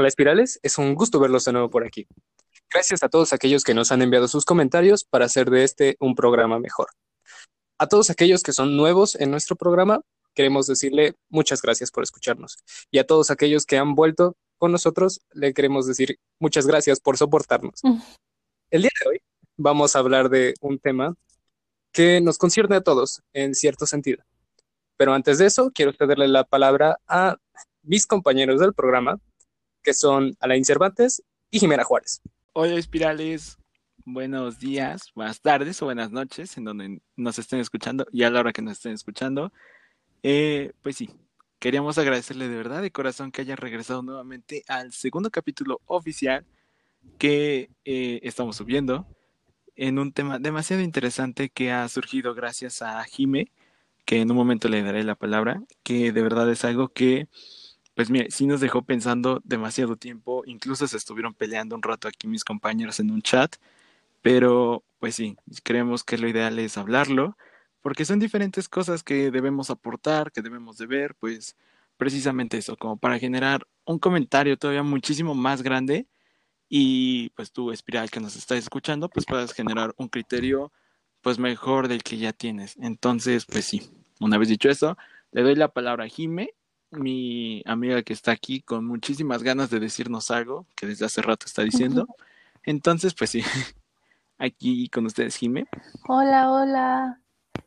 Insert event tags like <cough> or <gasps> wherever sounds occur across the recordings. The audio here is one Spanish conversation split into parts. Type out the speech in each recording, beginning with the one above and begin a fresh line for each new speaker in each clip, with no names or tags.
Hola espirales, es un gusto verlos de nuevo por aquí. Gracias a todos aquellos que nos han enviado sus comentarios para hacer de este un programa mejor. A todos aquellos que son nuevos en nuestro programa, queremos decirle muchas gracias por escucharnos. Y a todos aquellos que han vuelto con nosotros, le queremos decir muchas gracias por soportarnos. Mm. El día de hoy vamos a hablar de un tema que nos concierne a todos en cierto sentido. Pero antes de eso, quiero cederle la palabra a mis compañeros del programa, que son Alain Cervantes y Jimena Juárez.
Hola, espirales. Buenos días, buenas tardes o buenas noches en donde nos estén escuchando y a la hora que nos estén escuchando. Eh, pues sí, queríamos agradecerle de verdad de corazón que haya regresado nuevamente al segundo capítulo oficial que eh, estamos subiendo en un tema demasiado interesante que ha surgido gracias a Jime, que en un momento le daré la palabra, que de verdad es algo que pues mire, sí nos dejó pensando demasiado tiempo, incluso se estuvieron peleando un rato aquí mis compañeros en un chat, pero pues sí, creemos que lo ideal es hablarlo, porque son diferentes cosas que debemos aportar, que debemos de ver, pues precisamente eso, como para generar un comentario todavía muchísimo más grande y pues tú, Espiral, que nos estás escuchando, pues puedas generar un criterio pues mejor del que ya tienes. Entonces, pues sí, una vez dicho eso, le doy la palabra a Jime mi amiga que está aquí con muchísimas ganas de decirnos algo que desde hace rato está diciendo. Entonces, pues sí, <laughs> aquí con ustedes, Jime.
Hola, hola.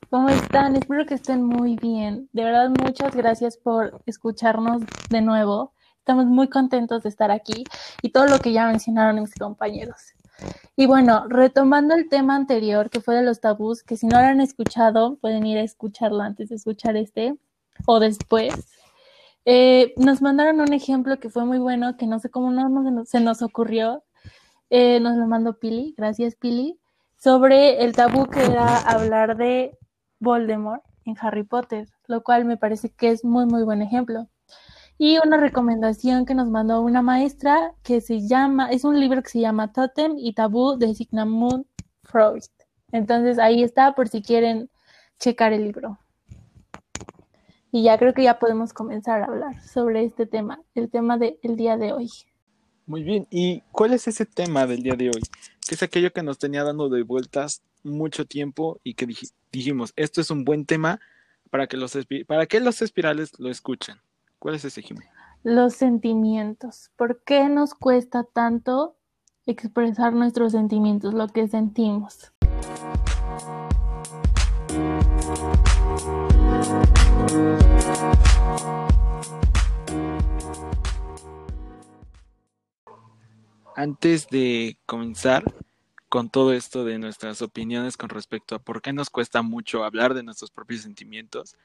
¿Cómo están? Espero que estén muy bien. De verdad, muchas gracias por escucharnos de nuevo. Estamos muy contentos de estar aquí y todo lo que ya mencionaron mis compañeros. Y bueno, retomando el tema anterior que fue de los tabús, que si no lo han escuchado, pueden ir a escucharlo antes de escuchar este o después. Eh, nos mandaron un ejemplo que fue muy bueno, que no sé cómo no, se nos ocurrió. Eh, nos lo mandó Pili, gracias Pili, sobre el tabú que era hablar de Voldemort en Harry Potter, lo cual me parece que es muy, muy buen ejemplo. Y una recomendación que nos mandó una maestra que se llama, es un libro que se llama Totem y Tabú de Sigmund Freud. Entonces ahí está por si quieren checar el libro. Y ya creo que ya podemos comenzar a hablar sobre este tema, el tema del día de hoy.
Muy bien, ¿y cuál es ese tema del día de hoy? Que es aquello que nos tenía dando de vueltas mucho tiempo y que dijimos, esto es un buen tema para que los, para que los espirales lo escuchen. ¿Cuál es ese, Jiménez?
Los sentimientos. ¿Por qué nos cuesta tanto expresar nuestros sentimientos, lo que sentimos?
Antes de comenzar con todo esto de nuestras opiniones con respecto a por qué nos cuesta mucho hablar de nuestros propios sentimientos,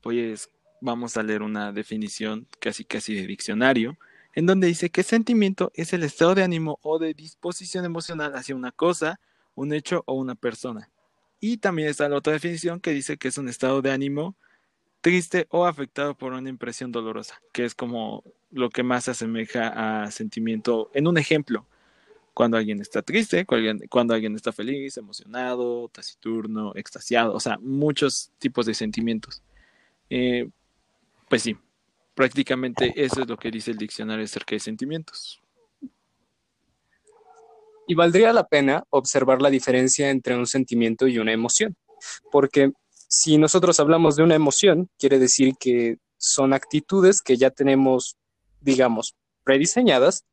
pues vamos a leer una definición casi casi de diccionario, en donde dice que sentimiento es el estado de ánimo o de disposición emocional hacia una cosa, un hecho o una persona. Y también está la otra definición que dice que es un estado de ánimo triste o afectado por una impresión dolorosa, que es como lo que más se asemeja a sentimiento en un ejemplo. Cuando alguien está triste, cuando alguien, está feliz, emocionado, taciturno, extasiado, o sea, muchos tipos de sentimientos. Eh, pues sí, prácticamente eso es lo que dice el diccionario acerca de sentimientos.
Y valdría la pena observar la diferencia entre un sentimiento y una emoción, porque si nosotros hablamos de una emoción, quiere decir que son actitudes que ya tenemos, digamos, prediseñadas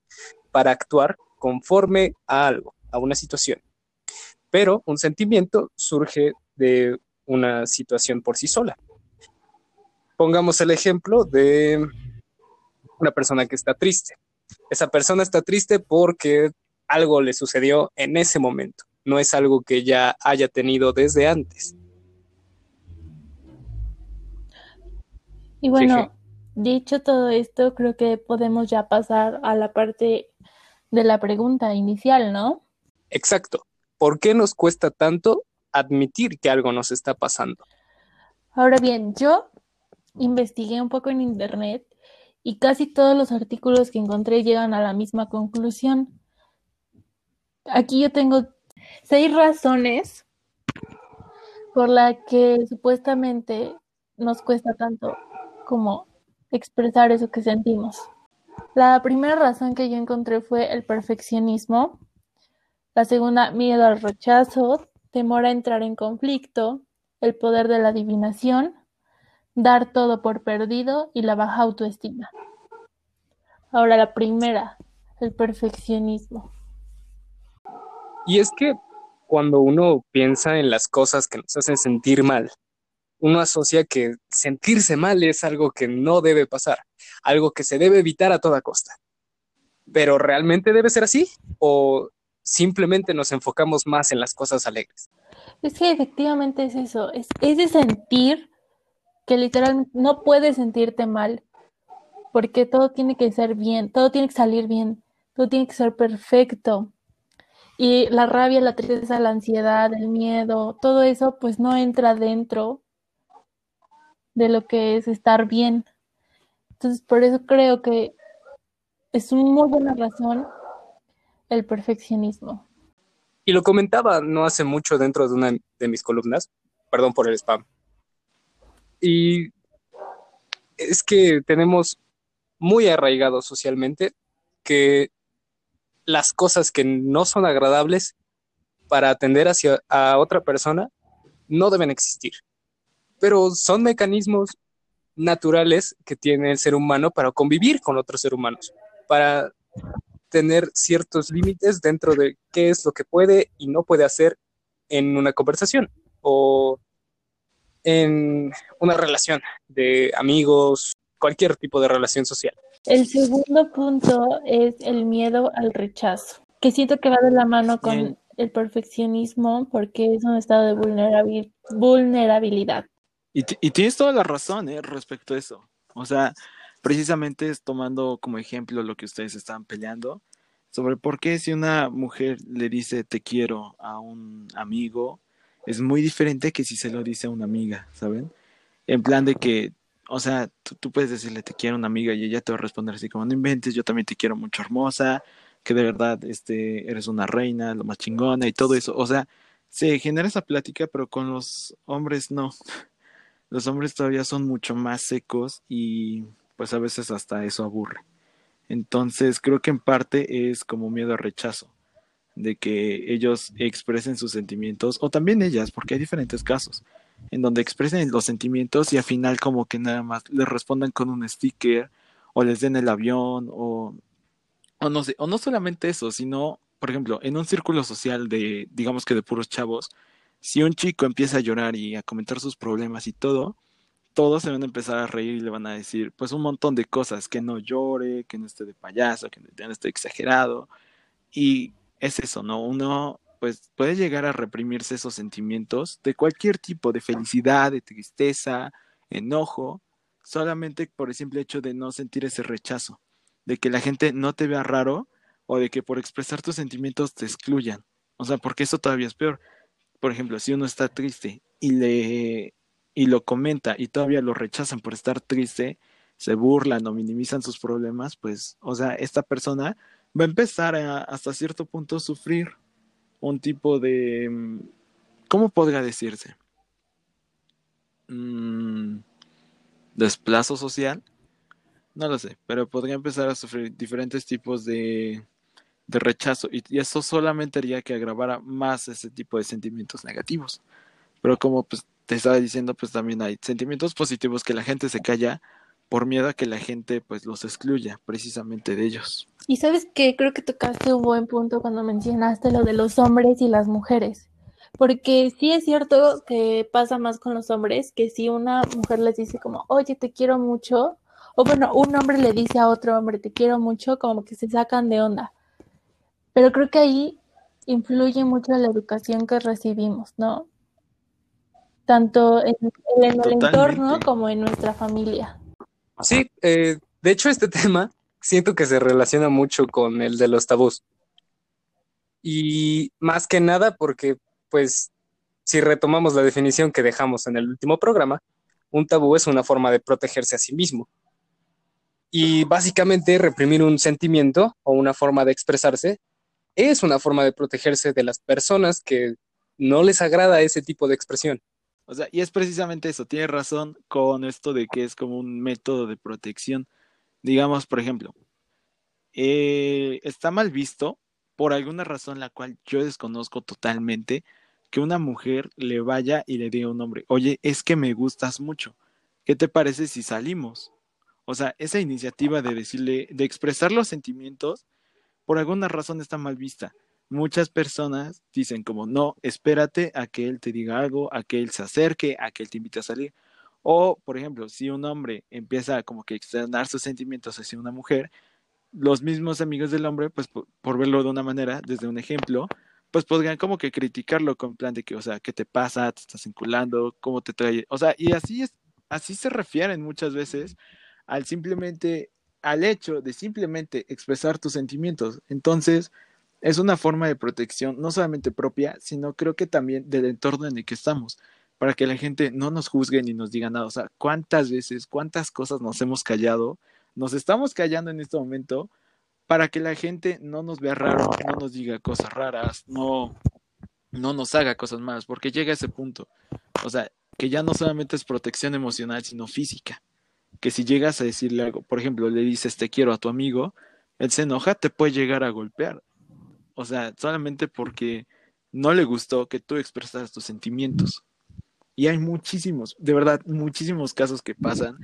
para actuar conforme a algo, a una situación. Pero un sentimiento surge de una situación por sí sola. Pongamos el ejemplo de una persona que está triste. Esa persona está triste porque algo le sucedió en ese momento, no es algo que ya haya tenido desde antes.
Y bueno, dicho todo esto, creo que podemos ya pasar a la parte de la pregunta inicial, ¿no?
Exacto. ¿Por qué nos cuesta tanto admitir que algo nos está pasando?
Ahora bien, yo investigué un poco en internet y casi todos los artículos que encontré llegan a la misma conclusión. Aquí yo tengo Seis razones por las que supuestamente nos cuesta tanto como expresar eso que sentimos. La primera razón que yo encontré fue el perfeccionismo. La segunda, miedo al rechazo, temor a entrar en conflicto, el poder de la adivinación, dar todo por perdido y la baja autoestima. Ahora la primera, el perfeccionismo.
Y es que cuando uno piensa en las cosas que nos hacen sentir mal, uno asocia que sentirse mal es algo que no debe pasar, algo que se debe evitar a toda costa. Pero ¿realmente debe ser así? ¿O simplemente nos enfocamos más en las cosas alegres?
Es que efectivamente es eso, es, es de sentir que literalmente no puedes sentirte mal, porque todo tiene que ser bien, todo tiene que salir bien, todo tiene que ser perfecto. Y la rabia, la tristeza, la ansiedad, el miedo, todo eso pues no entra dentro de lo que es estar bien. Entonces, por eso creo que es una muy buena razón el perfeccionismo.
Y lo comentaba no hace mucho dentro de una de mis columnas, perdón por el spam. Y es que tenemos muy arraigado socialmente que las cosas que no son agradables para atender hacia a otra persona no deben existir. Pero son mecanismos naturales que tiene el ser humano para convivir con otros seres humanos, para tener ciertos límites dentro de qué es lo que puede y no puede hacer en una conversación o en una relación de amigos, cualquier tipo de relación social.
El segundo punto es el miedo al rechazo, que siento que va de la mano con el perfeccionismo porque es un estado de vulnerabilidad.
Y, y, tienes toda la razón ¿eh? respecto a eso. O sea, precisamente es tomando como ejemplo lo que ustedes estaban peleando sobre por qué si una mujer le dice te quiero a un amigo es muy diferente que si se lo dice a una amiga, ¿saben? En plan de que, o sea, tú, puedes decirle te quiero a una amiga y ella te va a responder así como no inventes, yo también te quiero mucho hermosa, que de verdad este, eres una reina, lo más chingona y todo eso. O sea, se genera esa plática, pero con los hombres no. <laughs> Los hombres todavía son mucho más secos y pues a veces hasta eso aburre. Entonces creo que en parte es como miedo al rechazo de que ellos expresen sus sentimientos, o también ellas, porque hay diferentes casos, en donde expresen los sentimientos y al final como que nada más les respondan con un sticker, o les den el avión, o, o no sé, o no solamente eso, sino, por ejemplo, en un círculo social de, digamos que de puros chavos, si un chico empieza a llorar y a comentar sus problemas y todo, todos se van a empezar a reír y le van a decir, pues un montón de cosas, que no llore, que no esté de payaso, que no esté exagerado. Y es eso, ¿no? Uno pues puede llegar a reprimirse esos sentimientos de cualquier tipo, de felicidad, de tristeza, enojo, solamente por el simple hecho de no sentir ese rechazo, de que la gente no te vea raro o de que por expresar tus sentimientos te excluyan. O sea, porque eso todavía es peor. Por ejemplo, si uno está triste y le y lo comenta y todavía lo rechazan por estar triste, se burlan o minimizan sus problemas, pues, o sea, esta persona va a empezar a, hasta cierto punto sufrir un tipo de, mm, ¿cómo podría decirse? Mm, desplazo social. No lo sé, pero podría empezar a sufrir diferentes tipos de, de rechazo y, eso solamente haría que agravara más ese tipo de sentimientos negativos. Pero como pues, te estaba diciendo, pues también hay sentimientos positivos que la gente se calla por miedo a que la gente pues los excluya precisamente de ellos.
Y sabes que creo que tocaste un buen punto cuando mencionaste lo de los hombres y las mujeres. Porque sí es cierto que pasa más con los hombres, que si una mujer les dice como, oye, te quiero mucho, o bueno, un hombre le dice a otro hombre, te quiero mucho, como que se sacan de onda. Pero creo que ahí influye mucho la educación que recibimos, ¿no? Tanto en, en el entorno como en nuestra familia.
Sí, eh, de hecho este <laughs> tema siento que se relaciona mucho con el de los tabús. Y más que nada porque, pues, si retomamos la definición que dejamos en el último programa, un tabú es una forma de protegerse a sí mismo. Y básicamente reprimir un sentimiento o una forma de expresarse es una forma de protegerse de las personas que no les agrada ese tipo de expresión.
O sea, y es precisamente eso, tienes razón con esto de que es como un método de protección. Digamos, por ejemplo, eh, está mal visto, por alguna razón la cual yo desconozco totalmente, que una mujer le vaya y le diga a un hombre, oye, es que me gustas mucho, ¿qué te parece si salimos? O sea, esa iniciativa de decirle, de expresar los sentimientos, por alguna razón está mal vista. Muchas personas dicen como, no, espérate a que él te diga algo, a que él se acerque, a que él te invite a salir. O, por ejemplo, si un hombre empieza como que a externar sus sentimientos hacia una mujer, los mismos amigos del hombre, pues por, verlo de una manera, desde un ejemplo, pues podrían como que criticarlo con plan de que, o sea, ¿qué te pasa? ¿Te estás enculando? ¿Cómo te trae? O sea, y así es, así se refieren muchas veces al simplemente, al hecho de simplemente expresar tus sentimientos. Entonces, es una forma de protección, no solamente propia, sino creo que también del entorno en el que estamos, para que la gente no nos juzgue ni nos diga nada. O sea, cuántas veces, cuántas cosas nos hemos callado, nos estamos callando en este momento para que la gente no nos vea raro, no nos diga cosas raras, no, no nos haga cosas malas, porque llega a ese punto. O sea, que ya no solamente es protección emocional, sino física que si llegas a decirle algo, por ejemplo, le dices te quiero a tu amigo, él se enoja, te puede llegar a golpear. O sea, solamente porque no le gustó que tú expresaras tus sentimientos. Y hay muchísimos, de verdad, muchísimos casos que pasan.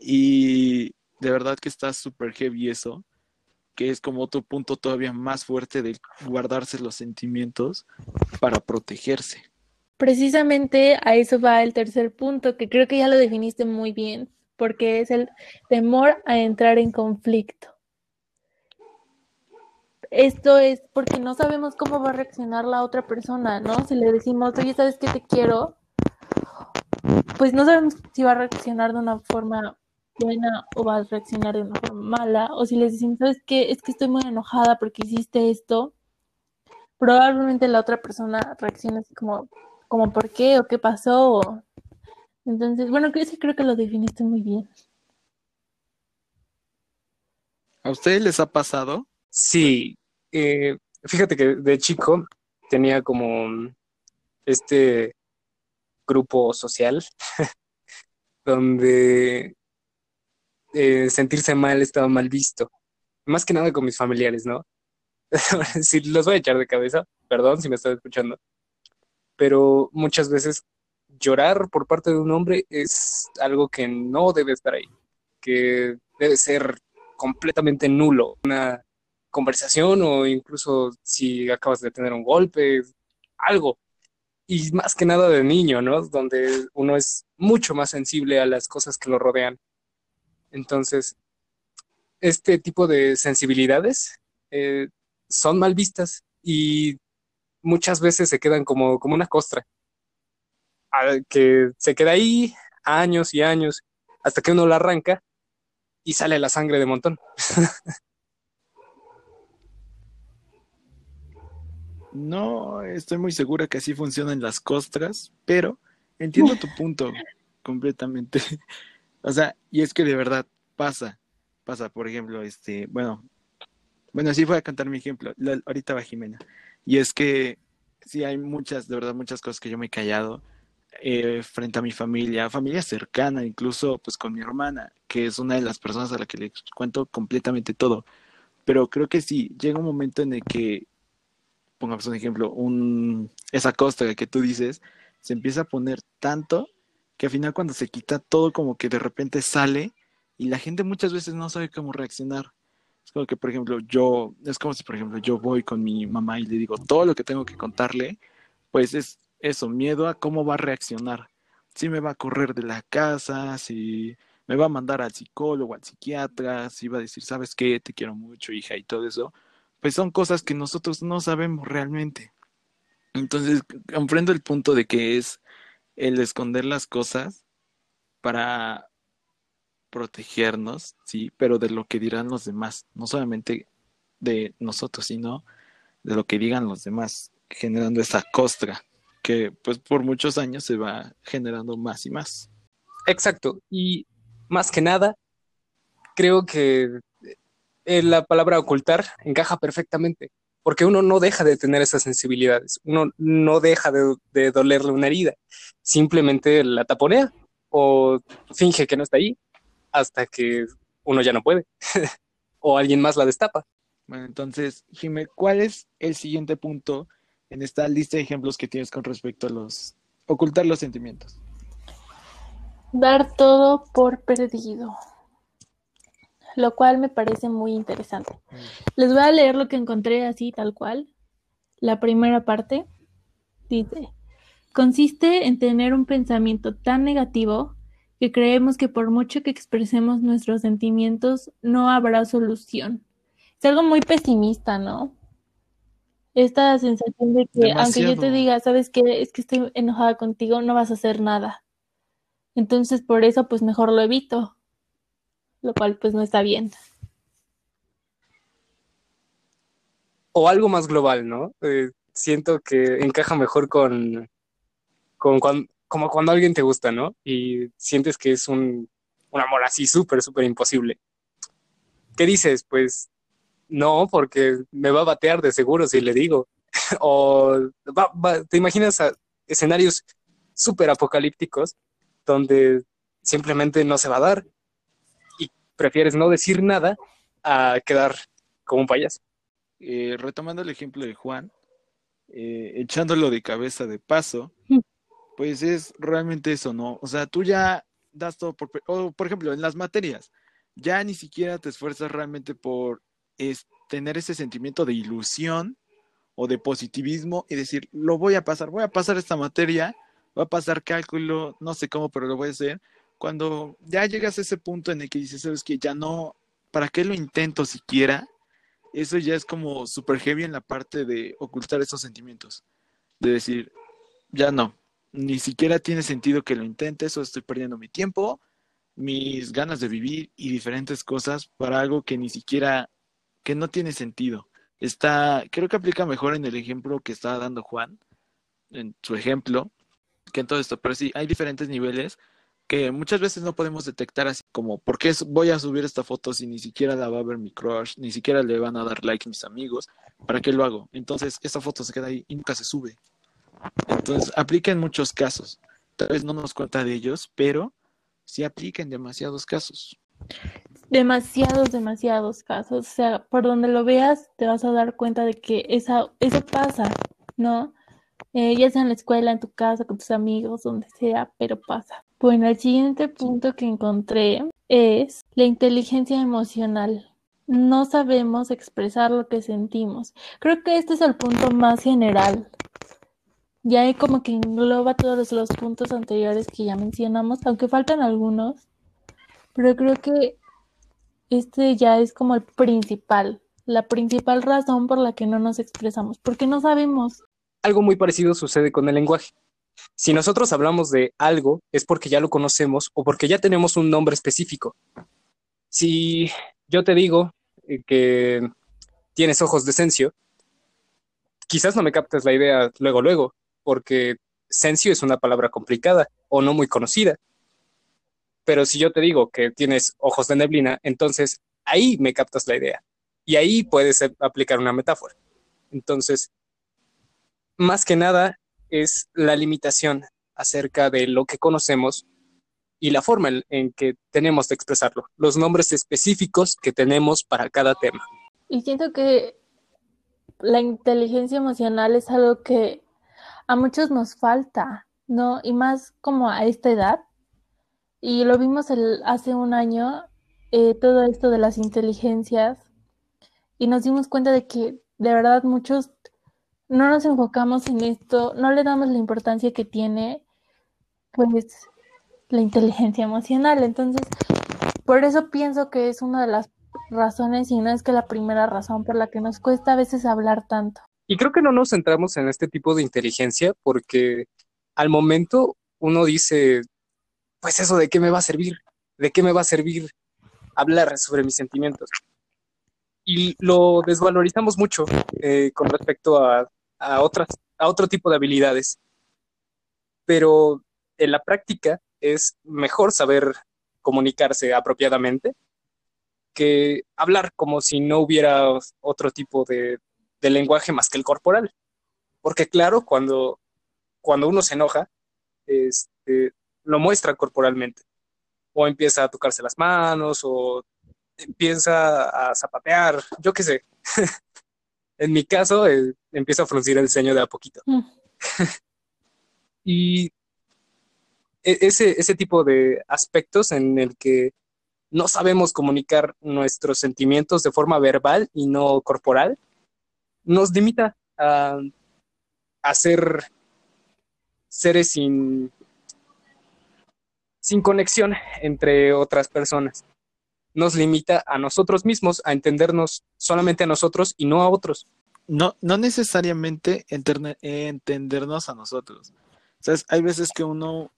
Y de verdad que está súper heavy eso, que es como otro punto todavía más fuerte de guardarse los sentimientos para protegerse.
Precisamente a eso va el tercer punto, que creo que ya lo definiste muy bien, porque es el temor a entrar en conflicto. Esto es porque no sabemos cómo va a reaccionar la otra persona, ¿no? Si le decimos, oye, ¿sabes qué te quiero? Pues no sabemos si va a reaccionar de una forma buena o va a reaccionar de una forma mala. O si les decimos, ¿sabes qué? Es que estoy muy enojada porque hiciste esto. Probablemente la otra persona reaccione así como, como ¿por qué? ¿O qué pasó? Entonces, bueno, creo que lo definiste muy bien.
¿A ustedes les ha pasado?
Sí, eh, fíjate que de chico tenía como este grupo social <laughs> donde eh, sentirse mal estaba mal visto, más que nada con mis familiares, ¿no? <laughs> si los voy a echar de cabeza, perdón si me estás escuchando, pero muchas veces llorar por parte de un hombre es algo que no debe estar ahí, que debe ser completamente nulo. Una conversación o incluso si acabas de tener un golpe, algo. Y más que nada de niño, ¿no? Donde uno es mucho más sensible a las cosas que lo rodean. Entonces, este tipo de sensibilidades eh, son mal vistas y muchas veces se quedan como, como una costra que se queda ahí años y años hasta que uno la arranca y sale la sangre de montón. <laughs>
No estoy muy segura que así funcionan las costras, pero entiendo tu punto <laughs> completamente. O sea, y es que de verdad pasa, pasa, por ejemplo, este, bueno, bueno, sí voy a contar mi ejemplo, ahorita va Jimena, y es que sí hay muchas, de verdad, muchas cosas que yo me he callado, eh, frente a mi familia, familia cercana, incluso pues con mi hermana, que es una de las personas a la que le cuento completamente todo. Pero creo que sí, llega un momento en el que, pongamos un ejemplo, un, esa costra que tú dices, se empieza a poner tanto que al final cuando se quita todo como que de repente sale y la gente muchas veces no sabe cómo reaccionar. Es como que, por ejemplo, yo, es como si, por ejemplo, yo voy con mi mamá y le digo todo lo que tengo que contarle, pues es eso, miedo a cómo va a reaccionar. Si me va a correr de la casa, si me va a mandar al psicólogo, al psiquiatra, si va a decir, ¿sabes qué? Te quiero mucho, hija, y todo eso. Pues son cosas que nosotros no sabemos realmente. Entonces, comprendo el punto de que es el esconder las cosas para protegernos, sí, pero de lo que dirán los demás, no solamente de nosotros, sino de lo que digan los demás, generando esa costra que pues por muchos años se va generando más y más.
Exacto, y más que nada, creo que eh, la palabra ocultar encaja perfectamente, porque uno no deja de tener esas sensibilidades, uno no deja de, de dolerle una herida, simplemente la taponea o finge que no está ahí hasta que uno ya no puede <laughs> o alguien más la destapa.
Bueno, entonces, Jimé, ¿cuál es el siguiente punto en esta lista de ejemplos que tienes con respecto a los ocultar los sentimientos?
Dar todo por perdido, lo cual me parece muy interesante. Les voy a leer lo que encontré así, tal cual. La primera parte dice, consiste en tener un pensamiento tan negativo que creemos que por mucho que expresemos nuestros sentimientos no habrá solución. Es algo muy pesimista, ¿no? Esta sensación de que aunque yo te diga, sabes qué, es que estoy enojada contigo, no vas a hacer nada. Entonces por eso pues mejor lo evito, lo cual pues no está bien.
O algo más global, ¿no? Eh, siento que encaja mejor con, con cuan- como cuando alguien te gusta, ¿no? Y sientes que es un, un amor así súper, súper imposible. ¿Qué dices? Pues no, porque me va a batear de seguro si le digo. <laughs> o va- va- te imaginas a escenarios súper apocalípticos donde simplemente no se va a dar y prefieres no decir nada a quedar como un payaso.
Eh, retomando el ejemplo de Juan, eh, echándolo de cabeza de paso, pues es realmente eso, ¿no? O sea, tú ya das todo por, o por ejemplo, en las materias, ya ni siquiera te esfuerzas realmente por es, tener ese sentimiento de ilusión o de positivismo y decir, lo voy a pasar, voy a pasar esta materia, voy a pasar cálculo, no sé cómo, pero lo voy a hacer. Cuando ya llegas a ese punto en el que dices, sabes que ya no, ¿para qué lo intento siquiera? Eso ya es como super heavy en la parte de ocultar esos sentimientos. De decir, ya no, ni siquiera tiene sentido que lo intentes o estoy perdiendo mi tiempo, mis ganas de vivir y diferentes cosas para algo que ni siquiera, que no tiene sentido. Está, creo que aplica mejor en el ejemplo que estaba dando Juan, en su ejemplo, que en todo esto. Pero sí, hay diferentes niveles que muchas veces no podemos detectar así como, ¿por qué voy a subir esta foto si ni siquiera la va a ver mi crush, ni siquiera le van a dar like mis amigos? ¿Para qué lo hago? Entonces, esta foto se queda ahí y nunca se sube. Entonces, aplica en muchos casos. Tal vez no nos cuenta de ellos, pero sí aplica en demasiados casos.
Demasiados, demasiados casos. O sea, por donde lo veas, te vas a dar cuenta de que esa, eso pasa, ¿no? Eh, ya sea en la escuela, en tu casa, con tus amigos, donde sea, pero pasa. Bueno, el siguiente punto que encontré es la inteligencia emocional. No sabemos expresar lo que sentimos. Creo que este es el punto más general. Ya hay como que engloba todos los puntos anteriores que ya mencionamos, aunque faltan algunos, pero creo que este ya es como el principal, la principal razón por la que no nos expresamos, porque no sabemos.
Algo muy parecido sucede con el lenguaje. Si nosotros hablamos de algo, es porque ya lo conocemos o porque ya tenemos un nombre específico. Si yo te digo eh, que tienes ojos de cencio, quizás no me captes la idea luego, luego, porque cencio es una palabra complicada o no muy conocida. Pero si yo te digo que tienes ojos de neblina, entonces ahí me captas la idea. Y ahí puedes aplicar una metáfora. Entonces, más que nada es la limitación acerca de lo que conocemos y la forma en que tenemos de expresarlo, los nombres específicos que tenemos para cada tema.
Y siento que la inteligencia emocional es algo que a muchos nos falta, ¿no? Y más como a esta edad. Y lo vimos el, hace un año, eh, todo esto de las inteligencias, y nos dimos cuenta de que de verdad muchos no nos enfocamos en esto, no le damos la importancia que tiene, pues, la inteligencia emocional. Entonces, por eso pienso que es una de las razones, y no es que la primera razón por la que nos cuesta a veces hablar tanto.
Y creo que no nos centramos en este tipo de inteligencia porque al momento uno dice, pues eso de qué me va a servir, de qué me va a servir hablar sobre mis sentimientos. Y lo desvalorizamos mucho eh, con respecto a, a, otras, a otro tipo de habilidades. Pero en la práctica es mejor saber comunicarse apropiadamente que hablar como si no hubiera otro tipo de del lenguaje más que el corporal. Porque claro, cuando, cuando uno se enoja, este, lo muestra corporalmente. O empieza a tocarse las manos, o empieza a zapatear, yo qué sé. <laughs> en mi caso, eh, empieza a fruncir el ceño de a poquito.
Mm. <laughs>
y e- ese, ese tipo de aspectos en el que no sabemos comunicar nuestros sentimientos de forma verbal y no corporal, nos limita a, a ser seres sin, sin conexión entre otras personas. Nos limita a nosotros mismos a entendernos solamente a nosotros y no a otros.
No, no necesariamente entendernos a nosotros. ¿Sabes? Hay veces que uno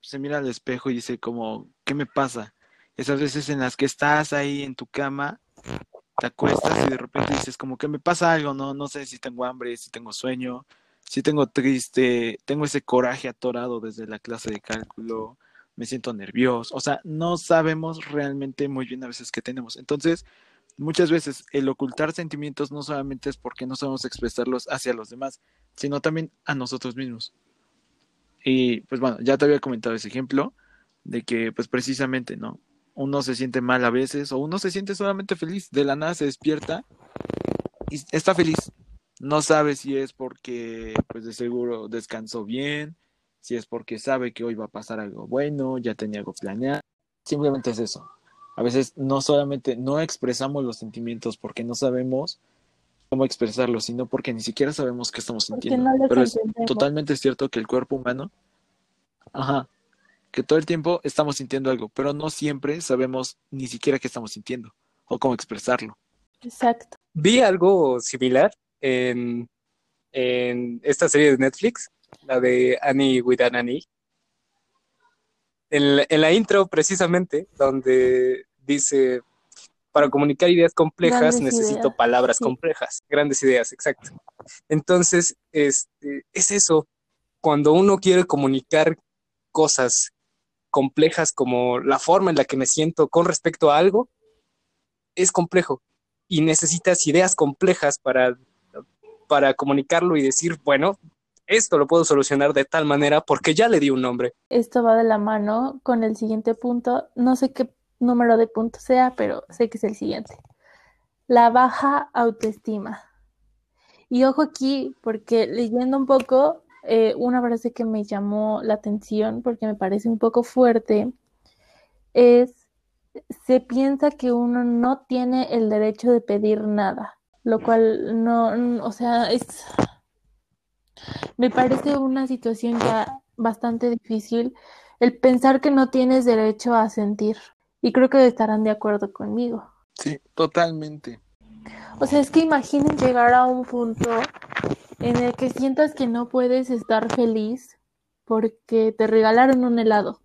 se mira al espejo y dice como, ¿qué me pasa? Esas veces en las que estás ahí en tu cama, te acuestas y de repente dices como que me pasa algo, no, no sé si tengo hambre, si tengo sueño, si tengo triste, tengo ese coraje atorado desde la clase de cálculo, me siento nervioso, o sea, no sabemos realmente muy bien a veces qué tenemos. Entonces, muchas veces el ocultar sentimientos no solamente es porque no sabemos expresarlos hacia los demás, sino también a nosotros mismos. Y pues bueno, ya te había comentado ese ejemplo de que pues precisamente, ¿no? Uno se siente mal a veces o uno se siente solamente feliz, de la nada se despierta y está feliz. No sabe si es porque pues de seguro descansó bien, si es porque sabe que hoy va a pasar algo bueno, ya tenía algo planeado. Simplemente es eso. A veces no solamente no expresamos los sentimientos porque no sabemos cómo expresarlos, sino porque ni siquiera sabemos qué estamos sintiendo.
no
Pero es
entendemos.
totalmente cierto que el cuerpo humano, ajá, que todo el tiempo estamos sintiendo algo, pero no siempre sabemos ni siquiera qué estamos sintiendo o cómo expresarlo.
Exacto.
Vi algo similar en, en esta serie de Netflix, la de Annie with an Annie. En, la- en la intro, precisamente, donde dice, para comunicar ideas complejas
Grandes
necesito
ideas,
palabras
sí.
complejas, grandes ideas, exacto. Entonces, este, es eso, cuando uno quiere comunicar cosas complejas como la forma en la que me siento con respecto a algo, es complejo y necesitas ideas complejas para, para comunicarlo y decir, bueno, esto lo puedo solucionar de tal manera porque ya le di un nombre.
Esto va de la mano con el siguiente punto. No sé qué número de punto sea, pero sé que es el siguiente. La baja autoestima. Y ojo aquí, porque leyendo un poco, eh, una frase que me llamó la atención, porque me parece un poco fuerte, es, se piensa que uno no tiene el derecho de pedir nada, lo cual no, o sea, es, me parece una situación ya bastante difícil el pensar que no tienes derecho a sentir. Y creo que estarán de acuerdo conmigo.
Sí, totalmente.
O sea, es que imaginen llegar a un punto en el que sientas que no puedes estar feliz porque te regalaron un helado.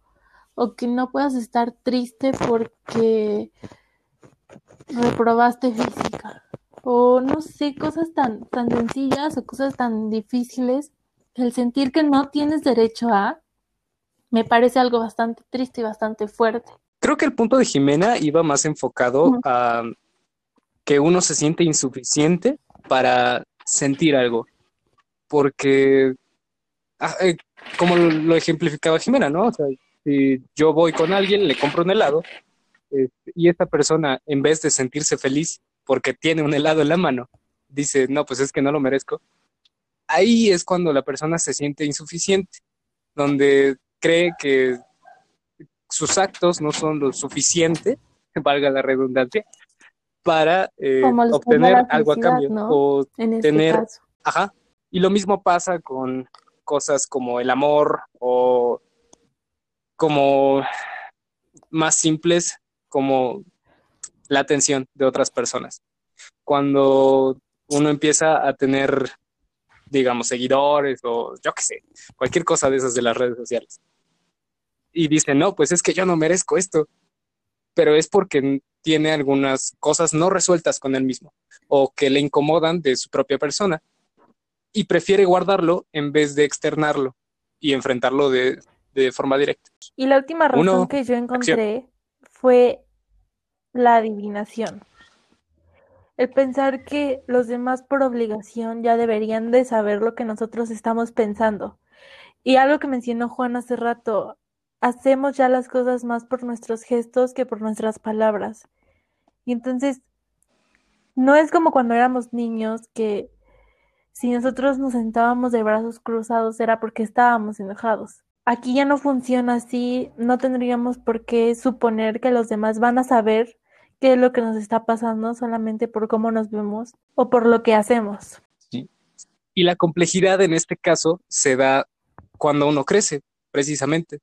O que no puedas estar triste porque reprobaste física. O no sé, cosas tan, tan sencillas o cosas tan difíciles. El sentir que no tienes derecho a, me parece algo bastante triste y bastante fuerte.
Creo que el punto de Jimena iba más enfocado a que uno se siente insuficiente para sentir algo, porque ah, eh, como lo ejemplificaba Jimena, ¿no? O sea, si yo voy con alguien, le compro un helado, este, y esta persona, en vez de sentirse feliz porque tiene un helado en la mano, dice, no, pues es que no lo merezco, ahí es cuando la persona se siente insuficiente, donde cree que sus actos no son lo suficiente, <laughs> valga la redundancia, para eh, obtener algo a cambio.
¿no?
O,
En este
Tener-
caso.
ajá. Y lo mismo pasa con cosas como el amor o como más simples como la atención de otras personas. Cuando uno empieza a tener, digamos, seguidores o yo qué sé, cualquier cosa de esas de las redes sociales. Y dice, no, pues es que yo no merezco esto, pero es porque tiene algunas cosas no resueltas con él mismo o que le incomodan de su propia persona y prefiere guardarlo en vez de externarlo y enfrentarlo de, de forma directa.
Y la última razón
Uno,
que yo encontré fue la adivinación. el pensar que los demás por obligación ya deberían de saber lo que nosotros estamos pensando. Y algo que mencionó Juan hace rato, hacemos ya las cosas más por nuestros gestos que por nuestras palabras. Y entonces, no es como cuando éramos niños que si nosotros nos sentábamos de brazos cruzados era porque estábamos enojados. Aquí ya no funciona así, no tendríamos por qué suponer que los demás van a saber qué es lo que nos está pasando solamente por cómo nos vemos o por lo que hacemos.
Y la complejidad en este caso se da cuando uno crece, precisamente,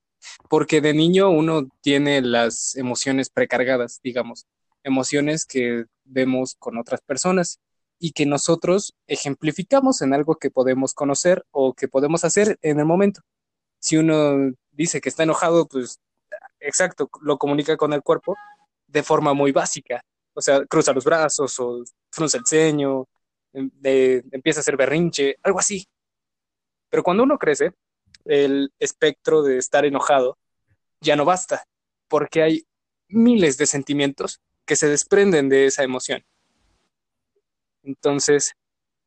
porque de niño uno tiene las emociones precargadas, digamos, emociones que vemos con otras personas y que nosotros ejemplificamos en algo que podemos conocer o que podemos hacer en el momento. Si uno dice que está enojado, pues exacto, lo comunica con el cuerpo de forma muy básica. O sea, cruza los brazos o frunce el ceño, em, empieza a hacer berrinche, algo así. Pero cuando uno crece, el espectro de estar enojado ya no basta, porque hay miles de sentimientos que se desprenden de esa emoción. Entonces,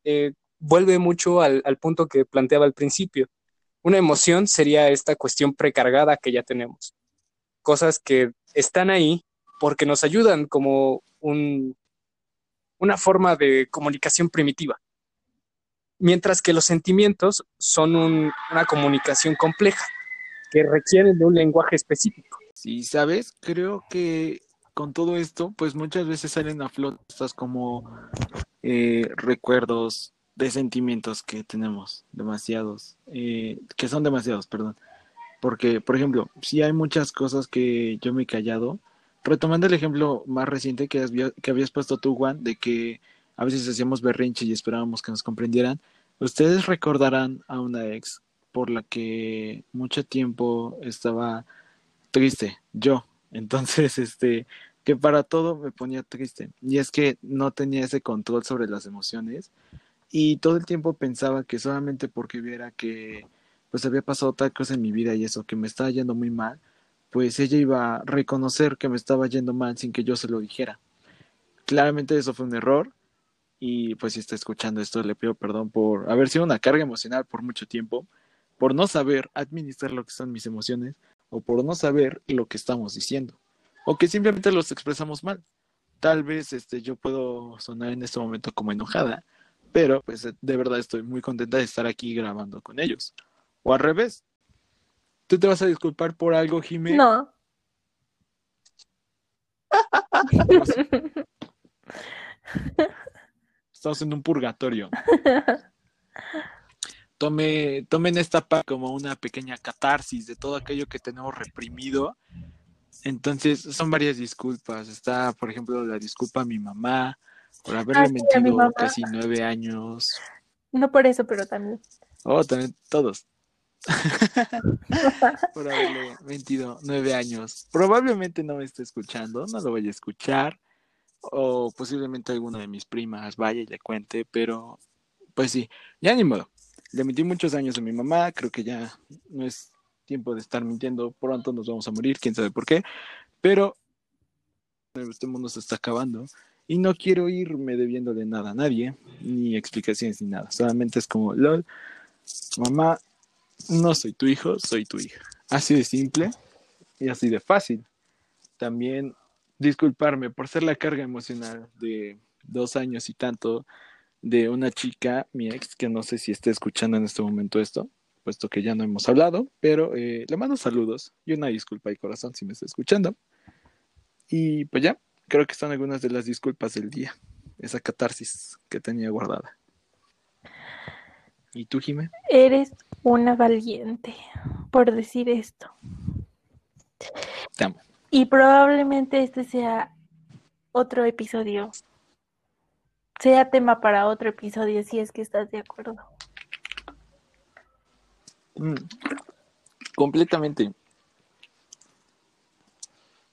eh, vuelve mucho al, al punto que planteaba al principio. Una emoción sería esta cuestión precargada que ya tenemos. Cosas que están ahí porque nos ayudan como un, una forma de comunicación primitiva. Mientras que los sentimientos son una comunicación compleja, que requieren de un lenguaje específico.
Sí, sabes, creo que con todo esto, pues muchas veces salen a flote estas como eh, recuerdos de sentimientos que tenemos, demasiados, eh, que son demasiados, perdón. Porque, por ejemplo, si hay muchas cosas que yo me he callado, retomando el ejemplo más reciente que, que habías puesto tú, Juan, de que a veces hacíamos berrinche y esperábamos que nos comprendieran, ustedes recordarán a una ex por la que mucho tiempo estaba triste, yo. Entonces, <laughs> este, que para todo me ponía triste. Y es que no tenía ese control sobre las emociones y todo el tiempo pensaba que solamente porque viera que pues había pasado otra cosa en mi vida y eso, que me estaba yendo muy mal, pues ella iba a reconocer que me estaba yendo mal sin que yo se lo dijera. Claramente eso fue un error y pues si está escuchando esto le pido perdón por haber sido una carga emocional por mucho tiempo, por no saber administrar lo que son mis emociones o por no saber lo que estamos diciendo o que simplemente los expresamos mal. Tal vez este yo puedo sonar en este momento como enojada, pero pues de verdad estoy muy contenta de estar aquí grabando con ellos. O al revés, ¿Tú te vas a disculpar por algo, Jimé?
No.
Estamos en un purgatorio. <laughs> Tome, tomen esta parte como una pequeña catarsis de todo aquello que tenemos reprimido. Entonces, son varias disculpas. Está, por ejemplo, la disculpa a mi mamá por haberle mentido casi nueve años.
No por eso, pero también.
Oh, también todos. <laughs> por haberle mentido nueve años. Probablemente no me esté escuchando, no lo voy a escuchar. O posiblemente alguna de mis primas vaya y le cuente, pero pues sí, ya ni modo. Le mentí muchos años a mi mamá, creo que ya no es tiempo de estar mintiendo, pronto nos vamos a morir, quién sabe por qué, pero este mundo se está acabando y no quiero irme debiéndole nada a nadie, ni explicaciones ni nada, solamente es como, lol, mamá, no soy tu hijo, soy tu hija. Así de simple y así de fácil. También disculparme por ser la carga emocional de dos años y tanto de una chica, mi ex, que no sé si esté escuchando en este momento esto, puesto que ya no hemos hablado, pero eh, le mando saludos y una disculpa y corazón si me está escuchando. Y pues ya, creo que están algunas de las disculpas del día, esa catarsis que tenía guardada. ¿Y tú, Jimé?
Eres una valiente por decir esto. Y probablemente este sea otro episodio. Sea tema para otro episodio, si es que estás de acuerdo.
Mm, completamente.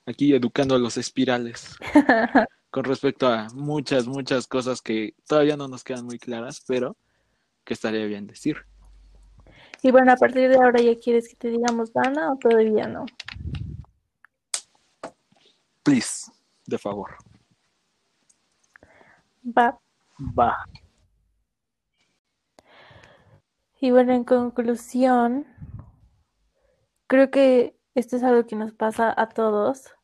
Aquí educando a los espirales. <laughs> con respecto a muchas, muchas cosas que todavía no nos quedan muy claras, pero que estaría bien decir.
Y bueno, a partir de ahora ya quieres que te digamos Dana o todavía no.
Please, de favor.
Va.
Va.
Y bueno, en conclusión, creo que esto es algo que nos pasa a todos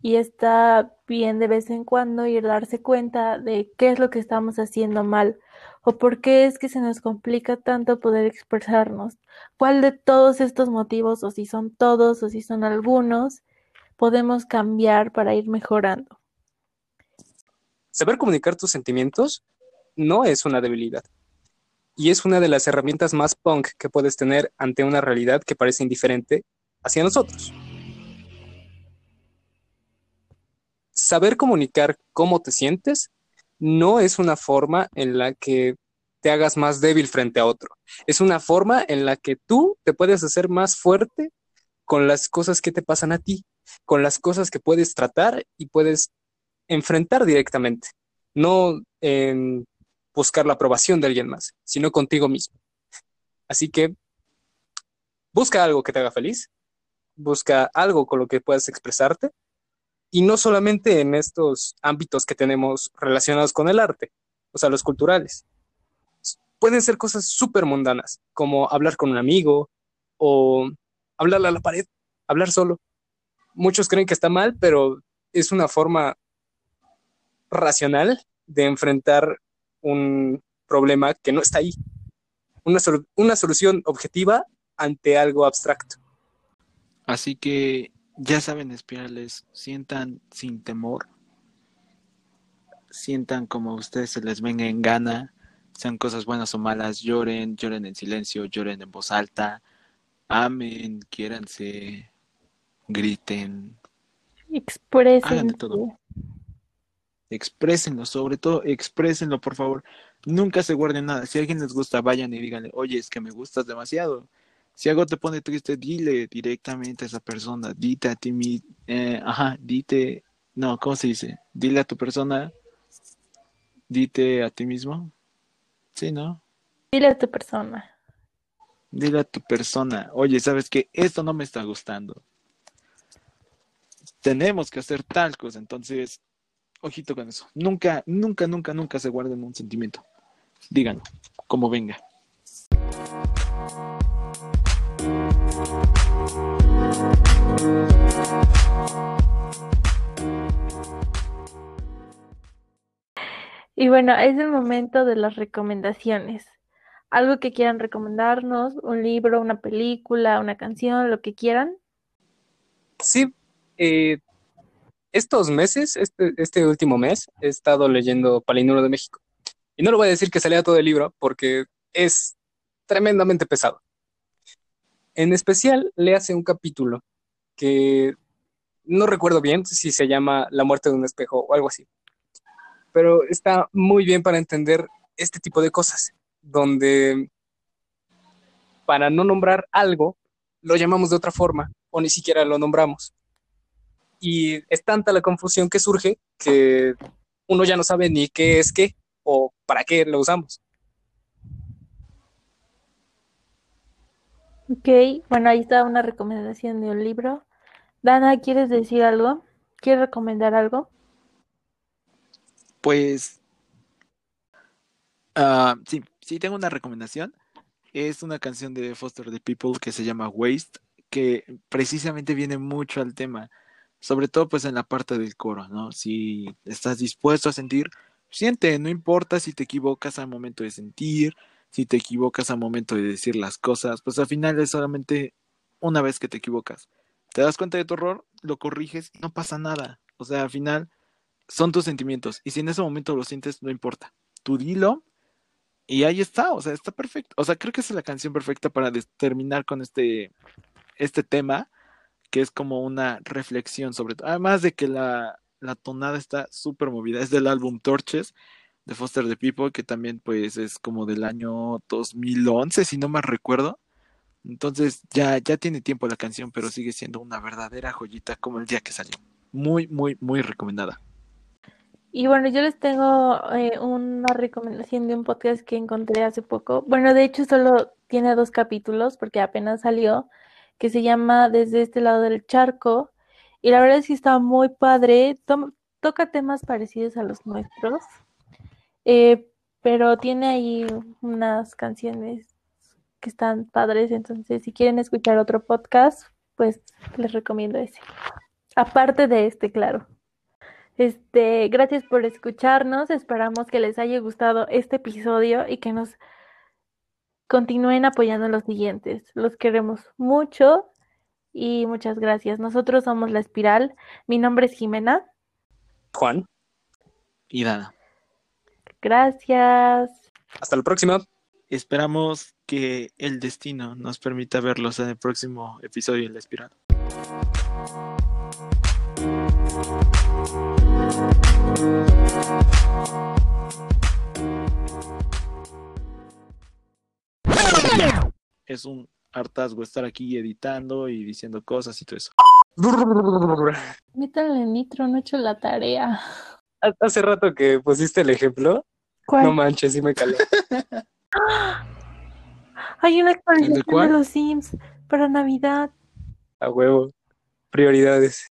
y está bien de vez en cuando ir darse cuenta de qué es lo que estamos haciendo mal o por qué es que se nos complica tanto poder expresarnos. ¿Cuál de todos estos motivos, o si son todos o si son algunos, podemos cambiar para ir mejorando?
Saber comunicar tus sentimientos no es una debilidad. Y es una de las herramientas más punk que puedes tener ante una realidad que parece indiferente hacia nosotros. Saber comunicar cómo te sientes no es una forma en la que te hagas más débil frente a otro. Es una forma en la que tú te puedes hacer más fuerte con las cosas que te pasan a ti, con las cosas que puedes tratar y puedes enfrentar directamente, no en buscar la aprobación de alguien más, sino contigo mismo. Así que busca algo que te haga feliz, busca algo con lo que puedas expresarte y no solamente en estos ámbitos que tenemos relacionados con el arte, o sea, los culturales. Pueden ser cosas súper mundanas, como hablar con un amigo o hablarle a la pared, hablar solo. Muchos creen que está mal, pero es una forma racional de enfrentar un problema que no está ahí. Una, una solución objetiva ante algo abstracto.
Así que ya saben, espirales, sientan sin temor, sientan como a ustedes se les venga en gana, sean cosas buenas o malas, lloren, lloren en silencio, lloren en voz alta, amen, quiéranse, griten,
Expresen.
todo. Exprésenlo, sobre todo, exprésenlo, por favor. Nunca se guarden nada. Si a alguien les gusta, vayan y díganle, oye, es que me gustas demasiado. Si algo te pone triste, dile directamente a esa persona. Dite a ti mismo. Eh, ajá, dite. No, ¿cómo se dice? Dile a tu persona. Dite a ti mismo. Sí, ¿no?
Dile a tu persona.
Dile a tu persona. Oye, ¿sabes qué? Esto no me está gustando. Tenemos que hacer tal cosa. Entonces, ojito con eso. Nunca, nunca, nunca, nunca se guarden un sentimiento. Díganlo, como venga.
Y bueno, es el momento de las recomendaciones. Algo que quieran recomendarnos, un libro, una película, una canción, lo que quieran.
Sí, eh, estos meses, este, este último mes, he estado leyendo Palinuro de México. Y no lo voy a decir que se lea todo el libro porque es tremendamente pesado. En especial, le hace un capítulo que no recuerdo bien si se llama La muerte de un espejo o algo así. Pero está muy bien para entender este tipo de cosas, donde para no nombrar algo, lo llamamos de otra forma o ni siquiera lo nombramos. Y es tanta la confusión que surge que uno ya no sabe ni qué es qué o para qué lo usamos.
Ok, bueno, ahí está una recomendación de un libro. Dana, ¿quieres decir algo? ¿Quieres recomendar algo?
Pues, ah, sí, sí tengo una recomendación. Es una canción de Foster the People que se llama Waste, que precisamente viene mucho al tema, sobre todo pues en la parte del coro, ¿no? Si estás dispuesto a sentir, siente, no importa si te equivocas al momento de sentir, si te equivocas al momento de decir las cosas, pues al final es solamente una vez que te equivocas. Te das cuenta de tu error, lo corriges no pasa nada. O sea, al final son tus sentimientos. Y si en ese momento lo sientes, no importa. Tú dilo y ahí está. O sea, está perfecto. O sea, creo que es la canción perfecta para terminar con este, este tema, que es como una reflexión sobre todo. Además de que la, la tonada está súper movida. Es del álbum Torches de Foster the People, que también pues es como del año 2011, si no me recuerdo. Entonces ya, ya tiene tiempo la canción, pero sigue siendo una verdadera joyita como el día que salió. Muy, muy, muy recomendada.
Y bueno, yo les tengo eh, una recomendación de un podcast que encontré hace poco. Bueno, de hecho solo tiene dos capítulos porque apenas salió, que se llama Desde este lado del charco. Y la verdad es que está muy padre. toca temas parecidos a los nuestros Eh, pero tiene ahí unas canciones que están padres, entonces si quieren escuchar otro podcast, pues les recomiendo ese. Aparte de este, claro. Este, gracias por escucharnos. Esperamos que les haya gustado este episodio y que nos continúen apoyando en los siguientes. Los queremos mucho y muchas gracias. Nosotros somos La Espiral. Mi nombre es Jimena.
Juan,
Y nada,
Gracias.
hasta la próxima.
esperamos que el destino nos permita verlos en el próximo episodio de La Espiral. Es un hartazgo estar aquí editando y diciendo cosas y todo eso.
Métanle nitro, no he hecho la tarea.
Hace rato que pusiste el ejemplo,
¿Cuál?
no manches, sí me calé. <gasps>
Hay una actualización de los Sims para Navidad.
A huevo. Prioridades.